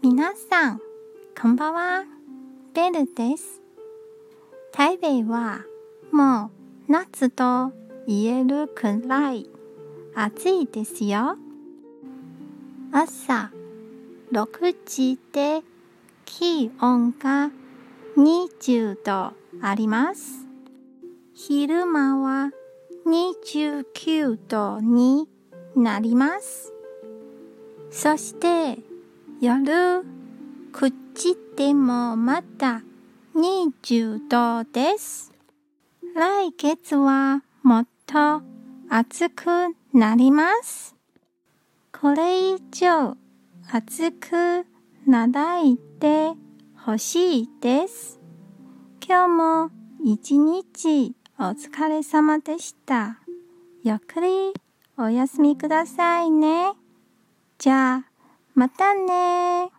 皆さん、こんばんは。ベルです。台北はもう夏と言えるくらい暑いですよ。朝6時で気温が20度あります。昼間は29度になります。そして夜9時でもまた20度です。来月はもっと暑くなります。これ以上暑くならいでほしいです。今日も一日お疲れ様でした。ゆっくりお休みくださいね。じゃあ、またね